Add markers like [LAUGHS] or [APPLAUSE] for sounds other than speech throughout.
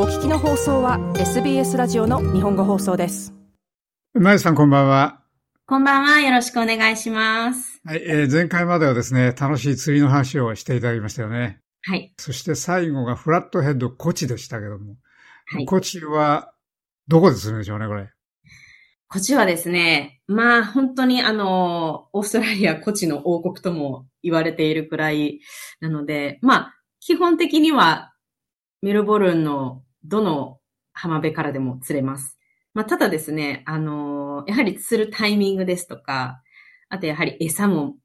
お聞きの放送は SBS ラジオの日本語放送です。まゆさんこんばんは。こんばんは。よろしくお願いします。はい、えー前回まではですね、楽しい釣りの話をしていただきましたよね。はい。そして最後がフラットヘッドコチでしたけども。はい。コチはどこで釣るんでしょうね、これ。こっちはですね、まあ本当にあの、オーストラリアコチの王国とも言われているくらいなので、まあ基本的にはメルボルンのどの浜辺からでも釣れます。まあただですね、あの、やはり釣るタイミングですとか、あとやはり餌も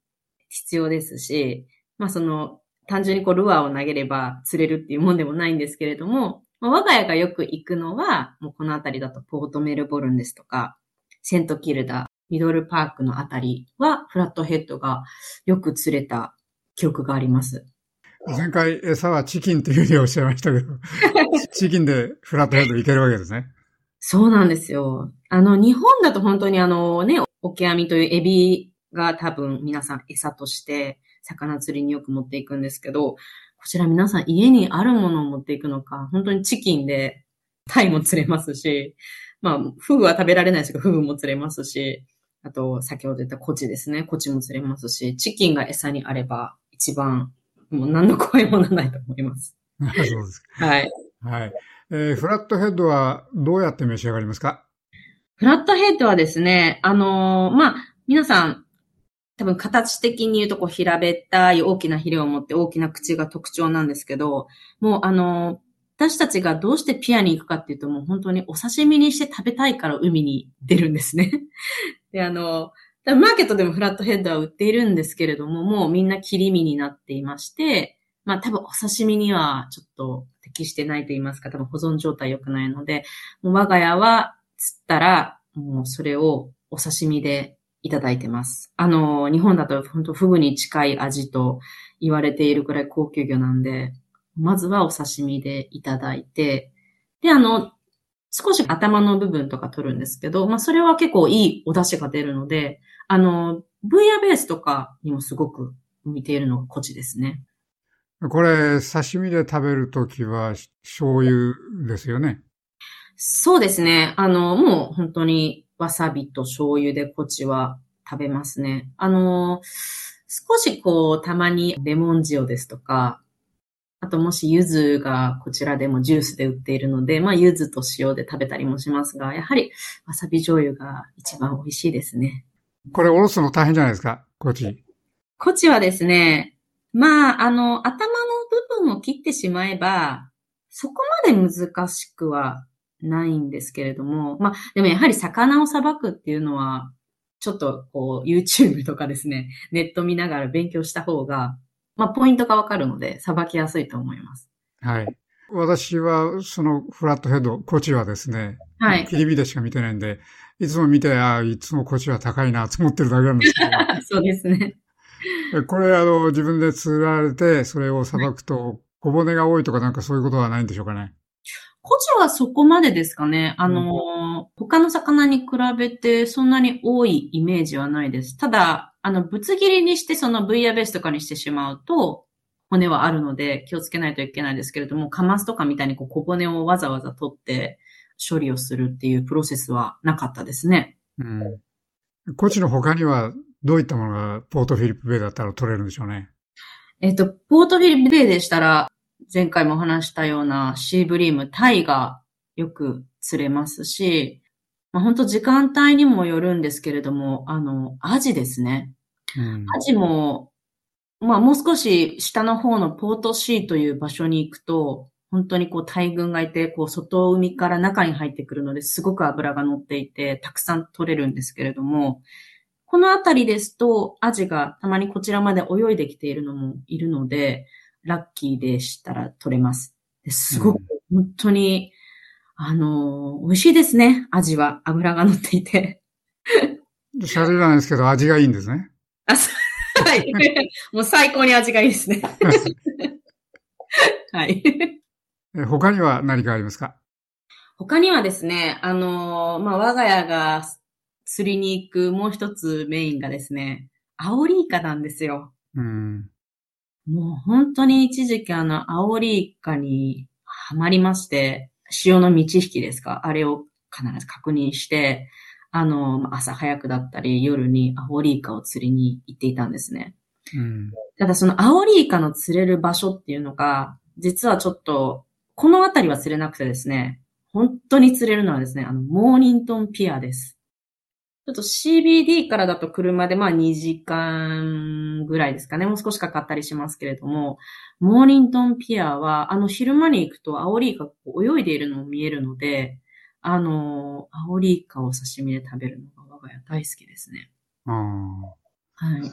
必要ですし、まあその単純にこうルアーを投げれば釣れるっていうもんでもないんですけれども、まあ我が家がよく行くのは、もうこの辺りだとポートメルボルンですとか、セントキルダ、ミドルパークのあたりは、フラットヘッドがよく釣れた記憶があります。前回餌はチキンというふうにおっしゃいましたけど、[LAUGHS] チキンでフラットヘッドいけるわけですね。そうなんですよ。あの、日本だと本当にあのね、オキアミというエビが多分皆さん餌として魚釣りによく持っていくんですけど、こちら皆さん家にあるものを持っていくのか、本当にチキンでタイも釣れますし、まあ、フグは食べられないですけど、フグも釣れますし、あと、先ほど言ったコチですね。コチも釣れますし、チキンが餌にあれば一番、もう何の怖いものはないと思います。[LAUGHS] そうですはい。か。はい。えーフラットヘッドはどうやって召し上がりますか？フラットヘッドはですね、あのーまあ、皆さん、多分形的に言うとこう平べったい大きなヒレを持って大きな口が特徴なんですけど、もうあのー私たちがどうしてピアに行くかっていうともう本当にお刺身にして食べたいから海に出るんですね。[LAUGHS] で、あのーマーケットでもフラットヘッドは売っているんですけれども、もうみんな切り身になっていまして、まあ多分お刺身にはちょっと適してないと言いますか、多分保存状態良くないので、我が家は釣ったら、もうそれをお刺身でいただいてます。あの、日本だと本当フグに近い味と言われているくらい高級魚なんで、まずはお刺身でいただいて、で、あの、少し頭の部分とか取るんですけど、まあそれは結構いいお出汁が出るので、あの、ブイヤベースとかにもすごく似ているのがコチですね。これ、刺身で食べるときは醤油ですよね。そうですね。あの、もう本当にわさびと醤油でこっちは食べますね。あの、少しこう、たまにレモン塩ですとか、あともし柚子がこちらでもジュースで売っているので、まあ柚子と塩で食べたりもしますが、やはりわさび醤油が一番美味しいですね。これ、おろすの大変じゃないですか、コチ。こっちはですね、まあ、あの、頭の部分を切ってしまえば、そこまで難しくはないんですけれども、まあ、でもやはり魚をさばくっていうのは、ちょっとこう、YouTube とかですね、ネット見ながら勉強した方が、まあ、ポイントがわかるので、さばきやすいと思います。はい。私は、そのフラットヘッド、コチはですね、はい。切り身でしか見てないんで、いつも見て、ああ、いつもコチは高いなと思ってるだけなんですけ [LAUGHS] そうですね。ど、これ、あの、自分で釣られて、それをさばくと、小骨が多いとかなんかそういうことはないんでしょうかね。コチはそこまでですかね。あの、他の魚に比べてそんなに多いイメージはないです。ただ、あの、ぶつ切りにしてそのブイヤベースとかにしてしまうと、骨はあるので気をつけないといけないですけれども、カマスとかみたいにこう小骨をわざわざ取って処理をするっていうプロセスはなかったですね。うん。コチの他には、どういったものがポートフィリップベイだったら取れるんでしょうね。えっと、ポートフィリップベイでしたら、前回も話したようなシーブリーム、タイがよく釣れますし、まあ、本当時間帯にもよるんですけれども、あの、アジですね。うん。アジも、まあもう少し下の方のポートシーという場所に行くと、本当にこう大群がいて、こう外海から中に入ってくるのですごく脂が乗っていて、たくさん取れるんですけれども、このあたりですと、アジがたまにこちらまで泳いできているのもいるので、ラッキーでしたら取れます。ですごく本当に、あのー美味しいですね、アジは。脂が乗っていて。シャレなんですけど、味がいいんですね。あ、そうはい。[LAUGHS] もう最高に味がいいですね。[LAUGHS] はい。え他には何かありますか？他にはですね、あのーまあ、我が家が釣りに行くもう一つメインがですね、アオリイカなんですよ。うん。もう本当に一時期あの、アオリイカにハマりまして、潮の満ち引きですか？あれを必ず確認して、あの、朝早くだったり夜にアオリイカを釣りに行っていたんですね。うん、ただそのアオリイカの釣れる場所っていうのが、実はちょっと、この辺りは釣れなくてですね、本当に釣れるのはですね、あの、モーニントンピアです。ちょっと CBD からだと車でまあ2時間ぐらいですかね。もう少しかかったりしますけれども、モーニントンピアは、あの昼間に行くとアオリイカが泳いでいるのも見えるので、あの、アオリイカを刺身で食べるのが我が家大好きですね。ああ。はい。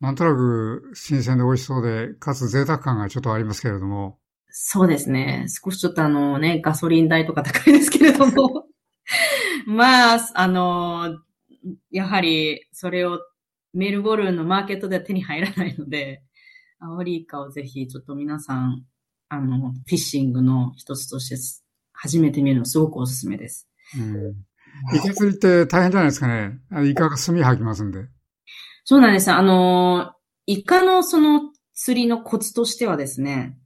なんとなく新鮮で美味しそうで、かつ贅沢感がちょっとありますけれども。そうですね。少しちょっとあのね、ガソリン代とか高いですけれども。[LAUGHS] まあ、あの、やはりそれをメルボルンのマーケットでは手に入らないので、アオリイカをぜひちょっと皆さん、あの、フィッシングの一つとして初めて見るのすごくおすすめです。うん。イカ釣りって大変じゃないですかね。イカが墨吐きますんで。そうなんです。あの、イカのその釣りのコツとしてはですね、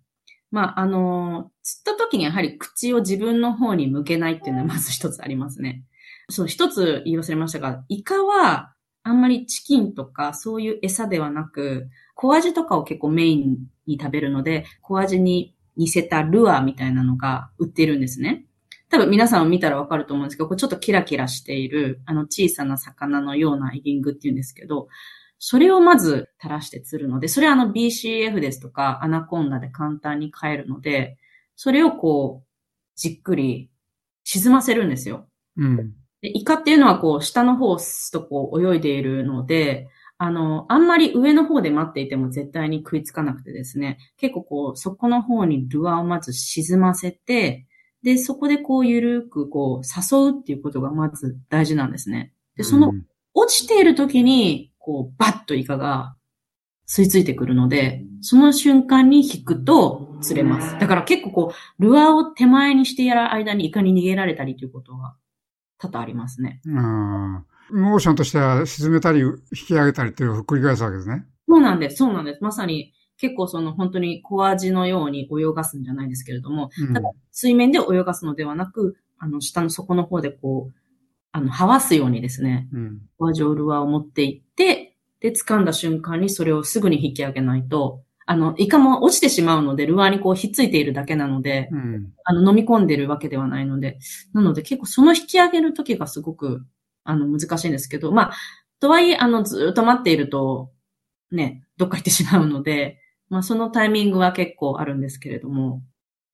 まあ、あの、釣った時にやはり口を自分の方に向けないっていうのはまず一つありますね。そう、一つ言い忘れましたが、イカはあんまりチキンとかそういう餌ではなく、小アジとかを結構メインに食べるので、小アジに似せたルアーみたいなのが売ってるんですね。多分皆さんを見たらわかると思うんですけど、これちょっとキラキラしている、あの小さな魚のようなエギングっていうんですけど、それをまず垂らして釣るので、それはあの BCF ですとかアナコンダで簡単に買えるので、それをこう、じっくり沈ませるんですよ。うん。でイカっていうのはこう、下の方をスとこう泳いでいるので、あの、あんまり上の方で待っていても絶対に食いつかなくてですね、結構こう、そこの方にルアーをまず沈ませて、で、そこでこう、ゆるくこう、誘うっていうことがまず大事なんですね。で、その、落ちている時に、こう、バッとイカが吸い付いてくるので、その瞬間に引くと釣れます。だから結構こう、ルアーを手前にしてやる間にイカに逃げられたりということが多々ありますね。うん。モーションとしては沈めたり引き上げたりっていうのを繰り返すわけですね。そうなんです。そうなんです。まさに結構その本当に小味のように泳がすんじゃないですけれども、うん、ただ水面で泳がすのではなく、あの下の底の方でこう、あの、はわすようにですね、うん、小味をルアーを持っていって、で、掴んだ瞬間にそれをすぐに引き上げないと、あの、イカも落ちてしまうので、ルアーにこうひっついているだけなので、うん、あの、飲み込んでるわけではないので、なので結構その引き上げるときがすごくあの、難しいんですけど、まあ、とはいえ、あの、ずっと待っていると、ね、どっか行ってしまうので、まあ、そのタイミングは結構あるんですけれども。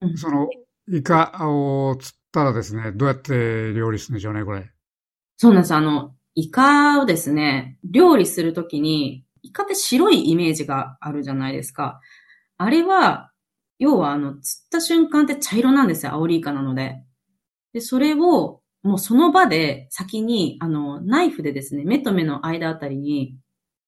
うん、その、イカを釣ったらですね、どうやって料理するんでしょうね、これ。そうなんです。あの、イカをですね、料理するときに、イカって白いイメージがあるじゃないですか。あれは、要はあの、釣った瞬間って茶色なんですよ、アオリイカなので。で、それをもうその場で先に、あの、ナイフでですね、目と目の間あたりに、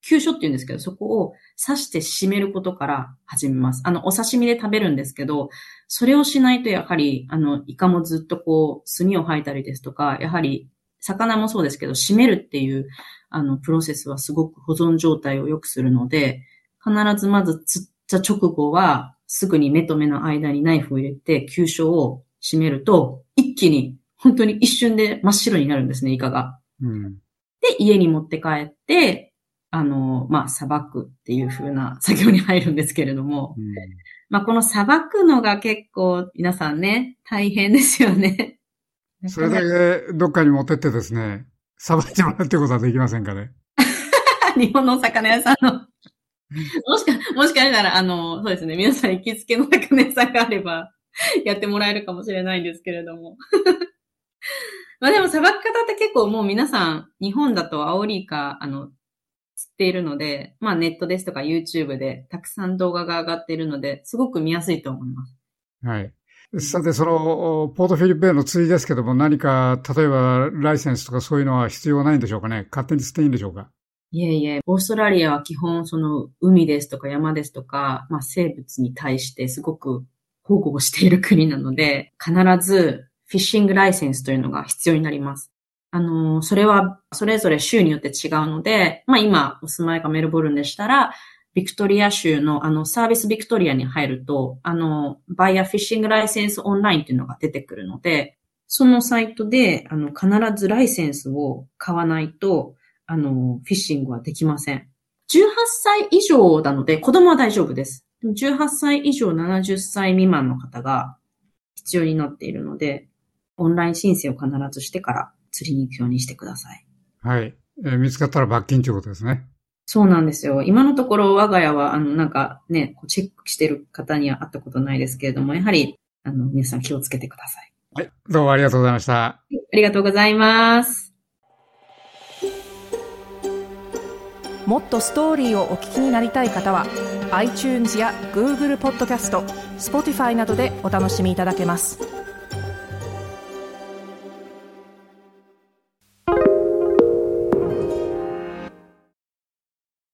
急所って言うんですけど、そこを刺して締めることから始めます。あの、お刺身で食べるんですけど、それをしないとやはり、あの、イカもずっとこう、炭を吐いたりですとか、やはり、魚もそうですけど、締めるっていう、あの、プロセスはすごく保存状態を良くするので、必ずまず釣った直後は、すぐに目と目の間にナイフを入れて、急所を締めると、一気に本当に一瞬で真っ白になるんですね、イカが。うん、で、家に持って帰って、あの、まあ、裁くっていう風な作業に入るんですけれども、うん、まあ、この裁くのが結構皆さんね、大変ですよね。それだけどっかに持ってってですね、裁いてもらうってことはできませんかね？[LAUGHS] 日本のお魚屋さんのもしか、もしかしたら、あの、そうですね、皆さん行きつけの魚屋さんがあれば、やってもらえるかもしれないんですけれども。[LAUGHS] まあでも、さばき方って結構もう皆さん、日本だとアオリイカ、あの、釣っているので、まあネットですとか YouTube でたくさん動画が上がっているので、すごく見やすいと思います。はい。さて、その、ポートフィリップへの釣りですけども、何か、例えば、ライセンスとかそういうのは必要ないんでしょうかね？勝手に釣っていいんでしょうか？いえいえ、オーストラリアは基本、その、海ですとか山ですとか、まあ、生物に対してすごく保護をしている国なので、必ずフィッシングライセンスというのが必要になります。あの、それはそれぞれ州によって違うので、まあ今お住まいがメルボルンでしたら、ビクトリア州のあのサービスビクトリアに入ると、あの、バイヤーフィッシングライセンスオンラインっていうのが出てくるので、そのサイトで、あの、必ずライセンスを買わないと、あの、フィッシングはできません。18歳以上なので、子供は大丈夫です。18歳以上70歳未満の方が必要になっているので、オンライン申請を必ずしてから釣りに行くようにしてください。はい。えー、見つかったら罰金ということですね。そうなんですよ。今のところ我が家は、あの、なんかね、チェックしてる方には会ったことないですけれども、やはり、あの、皆さん気をつけてください。はい。どうもありがとうございました。ありがとうございます。もっとストーリーをお聞きになりたい方は iTunes や Google ポッドキャスト Spotify などでお楽しみいただけます。